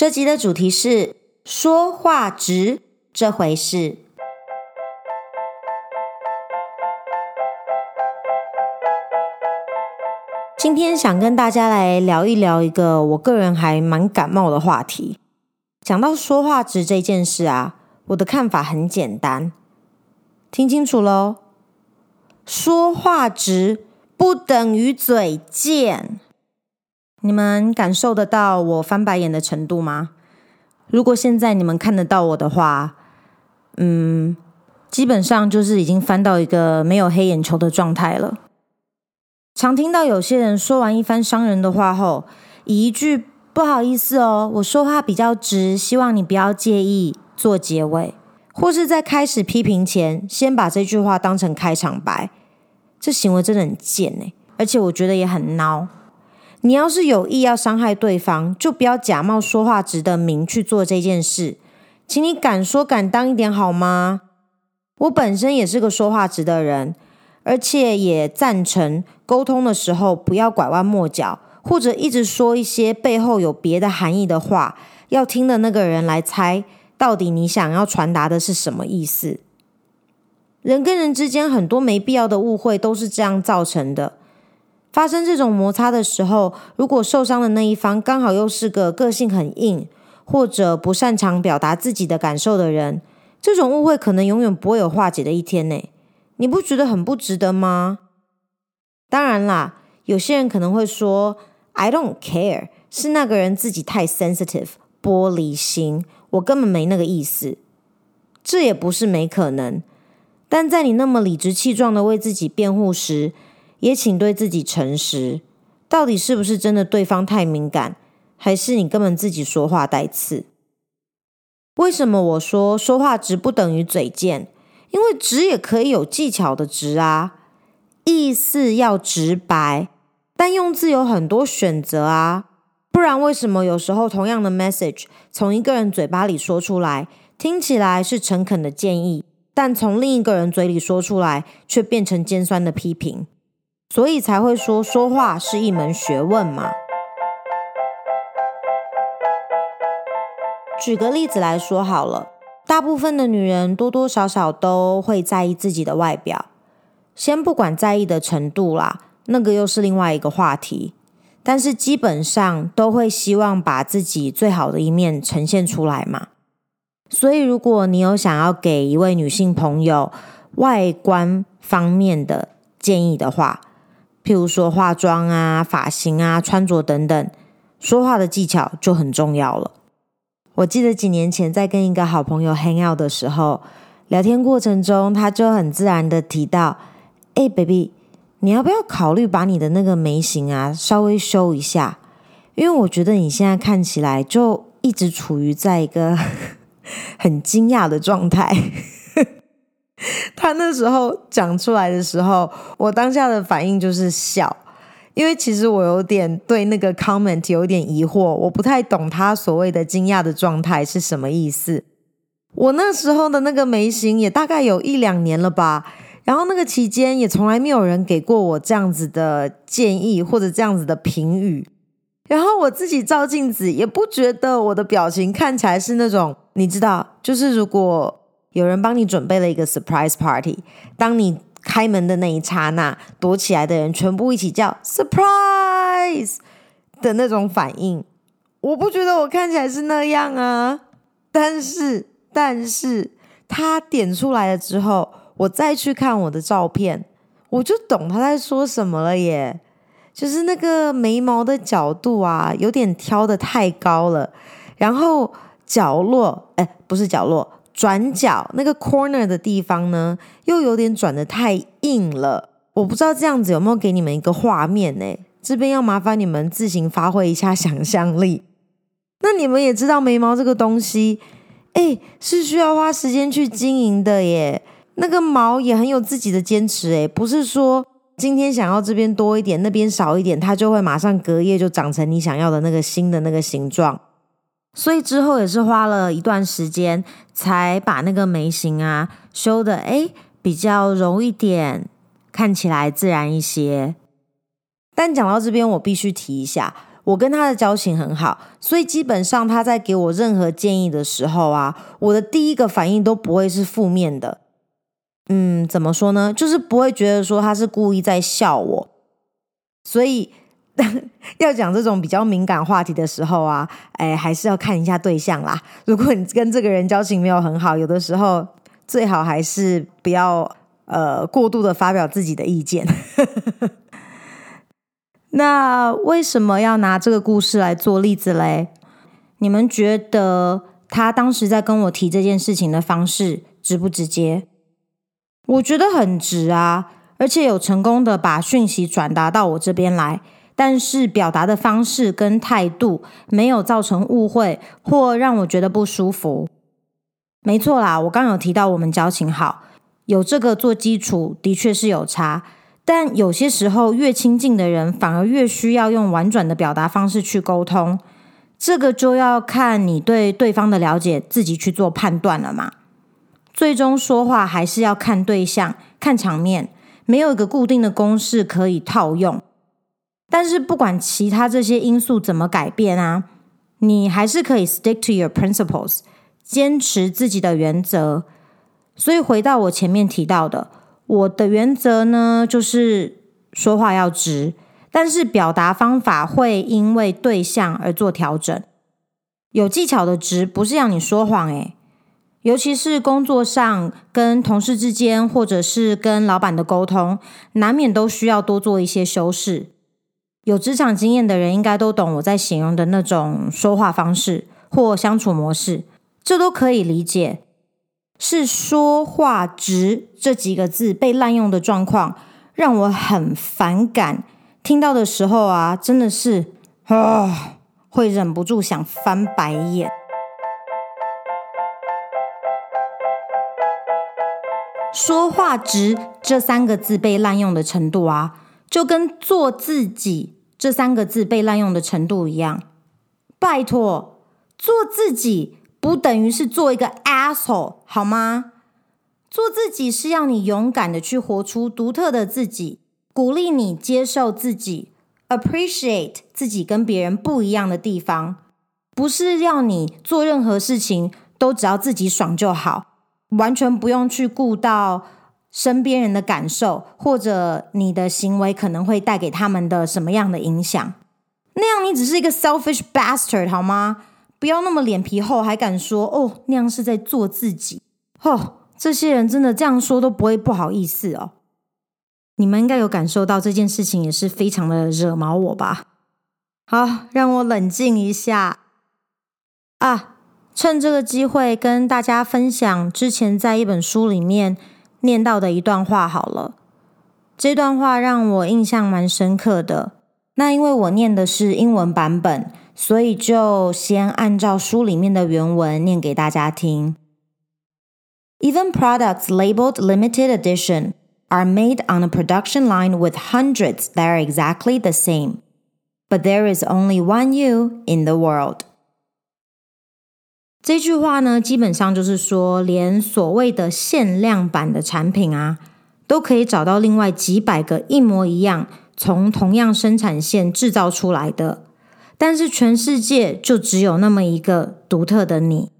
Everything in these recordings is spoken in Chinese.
这集的主题是说话直这回事。今天想跟大家来聊一聊一个我个人还蛮感冒的话题。讲到说话直这件事啊，我的看法很简单，听清楚喽。说话直不等于嘴贱。你们感受得到我翻白眼的程度吗？如果现在你们看得到我的话，嗯，基本上就是已经翻到一个没有黑眼球的状态了。常听到有些人说完一番伤人的话后，以一句“不好意思哦，我说话比较直，希望你不要介意”做结尾，或是在开始批评前，先把这句话当成开场白，这行为真的很贱哎，而且我觉得也很孬。你要是有意要伤害对方，就不要假冒说话直的名去做这件事，请你敢说敢当一点好吗？我本身也是个说话直的人。而且也赞成沟通的时候不要拐弯抹角，或者一直说一些背后有别的含义的话，要听的那个人来猜到底你想要传达的是什么意思。人跟人之间很多没必要的误会都是这样造成的。发生这种摩擦的时候，如果受伤的那一方刚好又是个个性很硬，或者不擅长表达自己的感受的人，这种误会可能永远不会有化解的一天呢。你不觉得很不值得吗？当然啦，有些人可能会说 “I don't care”，是那个人自己太 sensitive，玻璃心，我根本没那个意思。这也不是没可能，但在你那么理直气壮的为自己辩护时，也请对自己诚实，到底是不是真的对方太敏感，还是你根本自己说话带刺？为什么我说说话直不等于嘴贱？因为直也可以有技巧的直啊，意思要直白，但用字有很多选择啊。不然为什么有时候同样的 message 从一个人嘴巴里说出来，听起来是诚恳的建议，但从另一个人嘴里说出来却变成尖酸的批评？所以才会说说话是一门学问嘛。举个例子来说好了。大部分的女人多多少少都会在意自己的外表，先不管在意的程度啦，那个又是另外一个话题。但是基本上都会希望把自己最好的一面呈现出来嘛。所以如果你有想要给一位女性朋友外观方面的建议的话，譬如说化妆啊、发型啊、穿着等等，说话的技巧就很重要了。我记得几年前在跟一个好朋友 hang out 的时候，聊天过程中，他就很自然的提到：“哎，baby，你要不要考虑把你的那个眉形啊稍微修一下？因为我觉得你现在看起来就一直处于在一个 很惊讶的状态。” 他那时候讲出来的时候，我当下的反应就是笑。因为其实我有点对那个 comment 有点疑惑，我不太懂他所谓的惊讶的状态是什么意思。我那时候的那个眉形也大概有一两年了吧，然后那个期间也从来没有人给过我这样子的建议或者这样子的评语。然后我自己照镜子也不觉得我的表情看起来是那种，你知道，就是如果有人帮你准备了一个 surprise party，当你。开门的那一刹那，躲起来的人全部一起叫 “surprise” 的那种反应，我不觉得我看起来是那样啊。但是，但是他点出来了之后，我再去看我的照片，我就懂他在说什么了耶。就是那个眉毛的角度啊，有点挑得太高了，然后角落，哎，不是角落。转角那个 corner 的地方呢，又有点转的太硬了。我不知道这样子有没有给你们一个画面呢？这边要麻烦你们自行发挥一下想象力。那你们也知道眉毛这个东西，哎，是需要花时间去经营的耶。那个毛也很有自己的坚持，哎，不是说今天想要这边多一点，那边少一点，它就会马上隔夜就长成你想要的那个新的那个形状。所以之后也是花了一段时间，才把那个眉形啊修的诶比较柔一点，看起来自然一些。但讲到这边，我必须提一下，我跟他的交情很好，所以基本上他在给我任何建议的时候啊，我的第一个反应都不会是负面的。嗯，怎么说呢？就是不会觉得说他是故意在笑我。所以 要讲这种比较敏感话题的时候啊，哎，还是要看一下对象啦。如果你跟这个人交情没有很好，有的时候最好还是不要呃过度的发表自己的意见。那为什么要拿这个故事来做例子嘞？你们觉得他当时在跟我提这件事情的方式直不直接？我觉得很直啊，而且有成功的把讯息转达到我这边来，但是表达的方式跟态度没有造成误会或让我觉得不舒服。没错啦，我刚有提到我们交情好，有这个做基础，的确是有差。但有些时候，越亲近的人反而越需要用婉转的表达方式去沟通，这个就要看你对对方的了解，自己去做判断了嘛。最终说话还是要看对象、看场面，没有一个固定的公式可以套用。但是不管其他这些因素怎么改变啊，你还是可以 stick to your principles，坚持自己的原则。所以回到我前面提到的。我的原则呢，就是说话要直，但是表达方法会因为对象而做调整。有技巧的直不是让你说谎诶，尤其是工作上跟同事之间，或者是跟老板的沟通，难免都需要多做一些修饰。有职场经验的人应该都懂我在形容的那种说话方式或相处模式，这都可以理解。是说话直这几个字被滥用的状况，让我很反感。听到的时候啊，真的是啊，会忍不住想翻白眼。说话直这三个字被滥用的程度啊，就跟做自己这三个字被滥用的程度一样。拜托，做自己。不等于是做一个 asshole 好吗？做自己是要你勇敢的去活出独特的自己，鼓励你接受自己，appreciate 自己跟别人不一样的地方，不是要你做任何事情都只要自己爽就好，完全不用去顾到身边人的感受，或者你的行为可能会带给他们的什么样的影响。那样你只是一个 selfish bastard 好吗？不要那么脸皮厚，还敢说哦，那样是在做自己哦。这些人真的这样说都不会不好意思哦。你们应该有感受到这件事情也是非常的惹毛我吧？好，让我冷静一下啊！趁这个机会跟大家分享之前在一本书里面念到的一段话好了。这段话让我印象蛮深刻的。那因为我念的是英文版本。所以就先按照书里面的原文念给大家听。Even products labeled limited edition are made on a production line with hundreds that are exactly the same, but there is only one you in the world。 这句话呢，基本上就是说，连所谓的限量版的产品啊，都可以找到另外几百个一模一样，从同样生产线制造出来的。但是全世界就只有那么一个独特的你。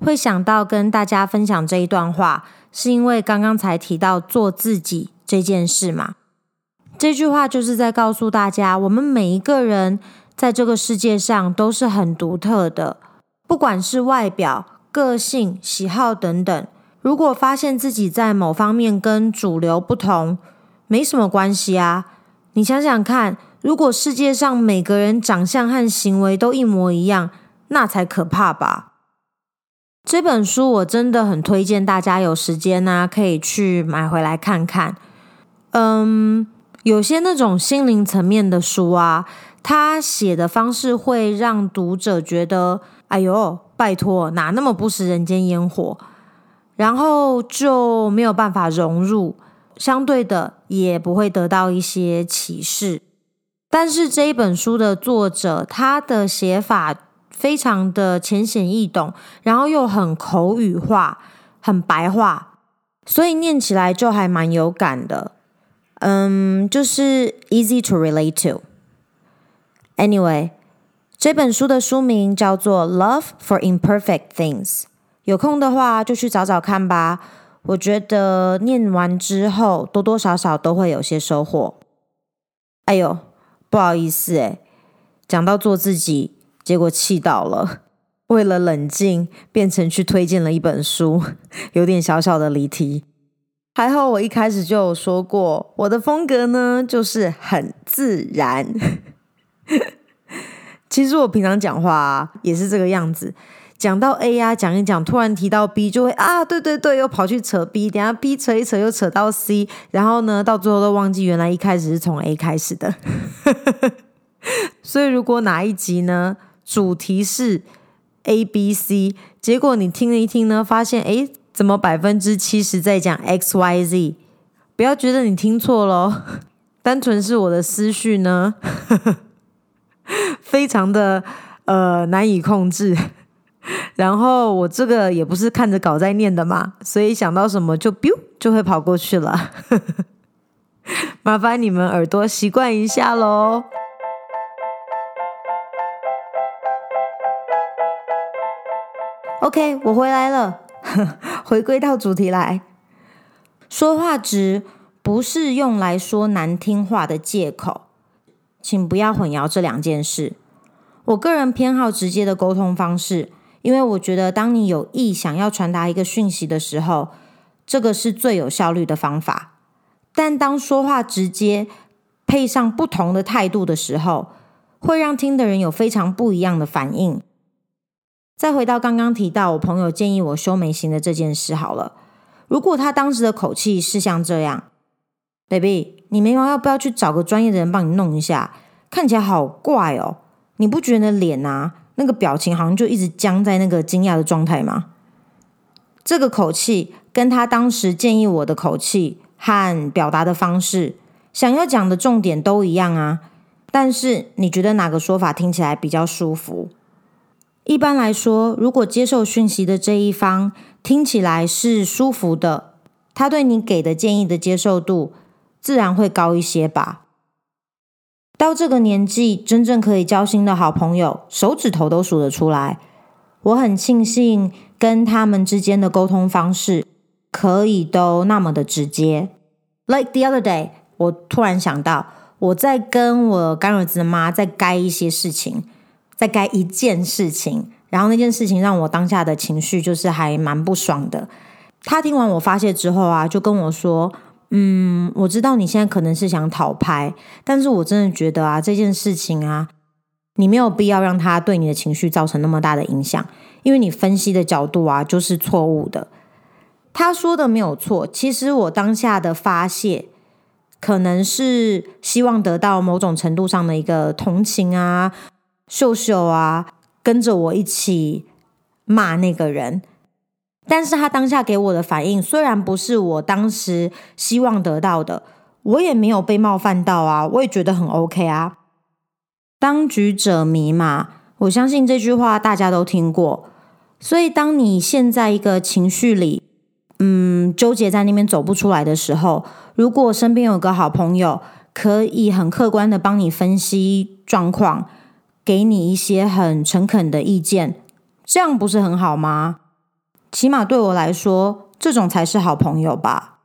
会想到跟大家分享这一段话，是因为刚刚才提到做自己这件事嘛。这句话就是在告诉大家，我们每一个人在这个世界上都是很独特的，不管是外表、个性、喜好等等。如果发现自己在某方面跟主流不同，没什么关系啊。你想想看。如果世界上每个人长相和行为都一模一样，那才可怕吧？这本书我真的很推荐大家有时间呢，可以去买回来看看。嗯，有些那种心灵层面的书啊，他写的方式会让读者觉得，哎呦，拜托，哪那么不食人间烟火？然后就没有办法融入，相对的也不会得到一些启示。但是这一本书的作者，他的写法非常的浅显易懂，然后又很口语化、很白话，所以念起来就还蛮有感的。嗯，就是 easy to relate to。Anyway，这本书的书名叫做《Love for Imperfect Things》，有空的话就去找找看吧。我觉得念完之后，多多少少都会有些收获。哎呦，不好意思诶，讲到做自己，结果气到了。为了冷静，变成去推荐了一本书，有点小小的离题。还好我一开始就有说过，我的风格呢就是很自然。其实我平常讲话啊，也是这个样子。讲到 A 呀，讲一讲，突然提到 B，就会啊，对对对，又跑去扯 B，等下 B 扯一扯，又扯到 C，然后呢，到最后都忘记原来一开始是从 A 开始的。所以如果哪一集呢，主题是 A、B、C，结果你听了一听呢，发现诶，怎么百分之七十在讲 X、Y、Z？不要觉得你听错喽，单纯是我的思绪呢，非常的呃难以控制。然后我这个也不是看着稿在念的嘛，所以想到什么就 biu 就会跑过去了。麻烦你们耳朵习惯一下喽。OK，我回来了，回归到主题来。说话直不是用来说难听话的借口，请不要混淆这两件事。我个人偏好直接的沟通方式。因为我觉得，当你有意想要传达一个讯息的时候，这个是最有效率的方法。但当说话直接配上不同的态度的时候，会让听的人有非常不一样的反应。再回到刚刚提到我朋友建议我修眉型的这件事好了，如果他当时的口气是像这样，“baby，你眉毛要不要去找个专业的人帮你弄一下？看起来好怪哦，你不觉得脸啊？”那个表情好像就一直僵在那个惊讶的状态吗？这个口气跟他当时建议我的口气和表达的方式，想要讲的重点都一样啊。但是你觉得哪个说法听起来比较舒服？一般来说，如果接受讯息的这一方听起来是舒服的，他对你给的建议的接受度自然会高一些吧。到这个年纪，真正可以交心的好朋友，手指头都数得出来。我很庆幸跟他们之间的沟通方式可以都那么的直接。Like the other day，我突然想到，我在跟我干儿子的妈在该一些事情，在该一件事情，然后那件事情让我当下的情绪就是还蛮不爽的。他听完我发泄之后啊，就跟我说。嗯，我知道你现在可能是想讨拍，但是我真的觉得啊，这件事情啊，你没有必要让他对你的情绪造成那么大的影响，因为你分析的角度啊就是错误的。他说的没有错，其实我当下的发泄，可能是希望得到某种程度上的一个同情啊，秀秀啊，跟着我一起骂那个人。但是他当下给我的反应，虽然不是我当时希望得到的，我也没有被冒犯到啊，我也觉得很 OK 啊。当局者迷嘛，我相信这句话大家都听过。所以当你陷在一个情绪里，嗯，纠结在那边走不出来的时候，如果身边有个好朋友，可以很客观的帮你分析状况，给你一些很诚恳的意见，这样不是很好吗？起码对我来说，这种才是好朋友吧。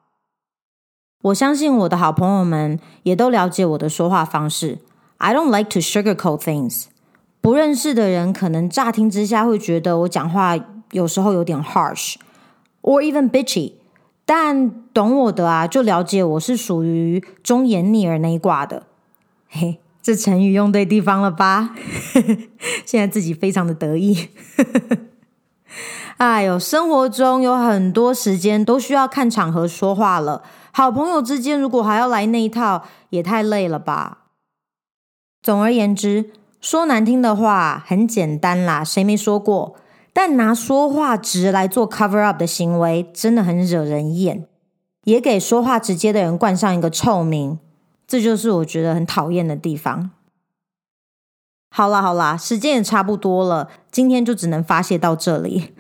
我相信我的好朋友们也都了解我的说话方式。I don't like to sugarcoat things。不认识的人可能乍听之下会觉得我讲话有时候有点 harsh，or even bitchy。但懂我的啊，就了解我是属于忠言逆耳那一挂的。嘿，这成语用对地方了吧？现在自己非常的得意。哎呦，生活中有很多时间都需要看场合说话了。好朋友之间如果还要来那一套，也太累了吧。总而言之，说难听的话很简单啦，谁没说过？但拿说话直来做 cover up 的行为，真的很惹人厌，也给说话直接的人冠上一个臭名。这就是我觉得很讨厌的地方。好啦好啦，时间也差不多了，今天就只能发泄到这里。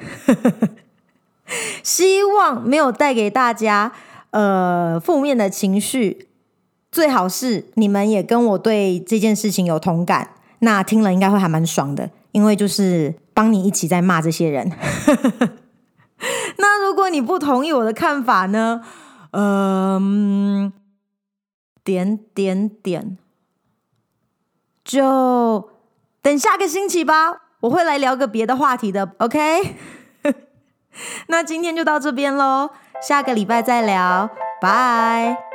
希望没有带给大家呃负面的情绪，最好是你们也跟我对这件事情有同感，那听了应该会还蛮爽的，因为就是帮你一起在骂这些人。那如果你不同意我的看法呢？嗯，点点点，就等下个星期吧，我会来聊个别的话题的，OK？那今天就到这边喽，下个礼拜再聊，拜。